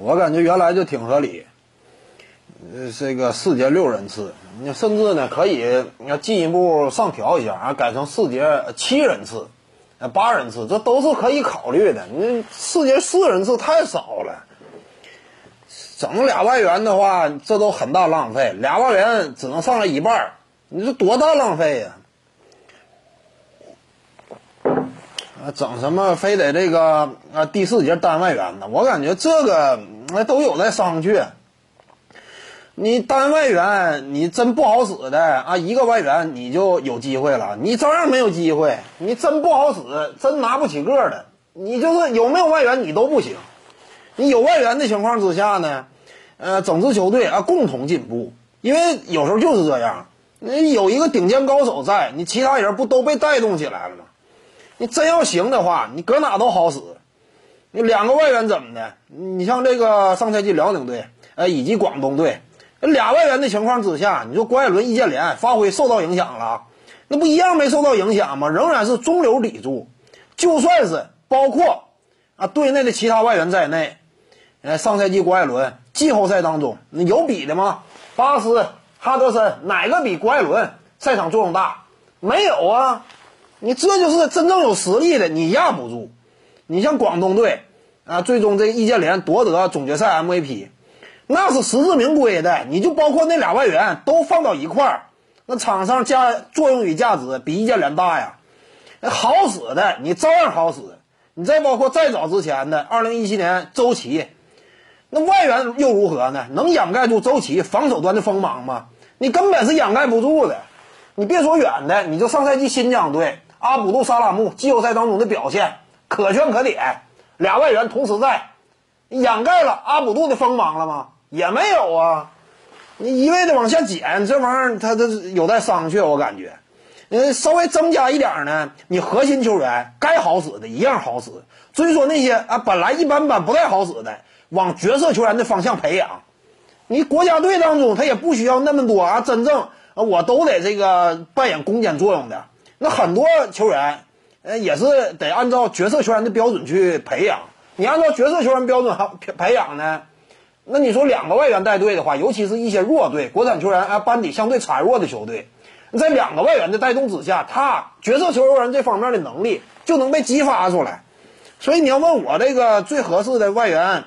我感觉原来就挺合理。呃，这个四节六人次，你甚至呢可以要进一步上调一下啊，改成四节七人次，呃八人次，这都是可以考虑的。你四节四人次太少了，整俩外援的话，这都很大浪费。俩外援只能上来一半，你说多大浪费呀？啊整什么非得这个啊第四节单外援呢？我感觉这个那都有待商榷。你单外援你真不好使的啊，一个外援你就有机会了，你照样没有机会。你真不好使，真拿不起个的，你就是有没有外援你都不行。你有外援的情况之下呢，呃，整支球队啊共同进步，因为有时候就是这样，你有一个顶尖高手在，你其他人不都被带动起来了吗？你真要行的话，你搁哪都好使。你两个外援怎么的？你像这个上赛季辽宁队，呃，以及广东队。俩外援的情况之下，你说郭艾伦、易建联发挥受到影响了，那不一样没受到影响吗？仍然是中流砥柱。就算是包括啊队内的其他外援在内，呃，上赛季郭艾伦季后赛当中，你有比的吗？巴斯、哈德森哪个比郭艾伦赛场作用大？没有啊！你这就是真正有实力的，你压不住。你像广东队啊，最终这易建联夺得总决赛 MVP。那是实至名归的，你就包括那俩外援都放到一块儿，那场上价作用与价值比易建联大呀。好使的你照样好使，你再包括再早之前的二零一七年周琦，那外援又如何呢？能掩盖住周琦防守端的锋芒吗？你根本是掩盖不住的。你别说远的，你就上赛季新疆队阿卜杜沙拉木季后赛当中的表现可圈可点，俩外援同时在，掩盖了阿卜杜的锋芒了吗？也没有啊，你一味的往下减，这玩意儿它它有待商榷，我感觉，呃，稍微增加一点呢，你核心球员该好使的一样好使。至于说那些啊本来一般般不太好使的，往角色球员的方向培养。你国家队当中他也不需要那么多啊，真正我都得这个扮演攻坚作用的。那很多球员，呃，也是得按照角色球员的标准去培养。你按照角色球员标准培培养呢？那你说两个外援带队的话，尤其是一些弱队、国产球员啊，班底相对孱弱的球队，在两个外援的带动之下，他角色球员这方面的能力就能被激发出来。所以你要问我这个最合适的外援，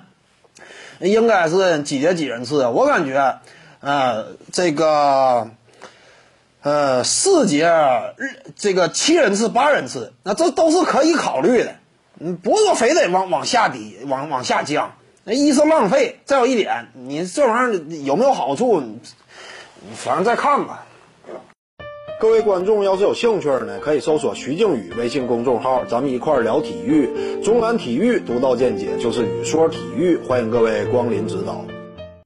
应该是几节几人次？我感觉，呃，这个，呃，四节日这个七人次、八人次，那这都是可以考虑的。嗯，不是说非得往往下低、往往下降。那一是浪费，再有一点，你这玩意儿有没有好处？反正再看吧。各位观众要是有兴趣呢，可以搜索徐静宇微信公众号，咱们一块儿聊体育。中南体育独到见解，就是语说体育，欢迎各位光临指导。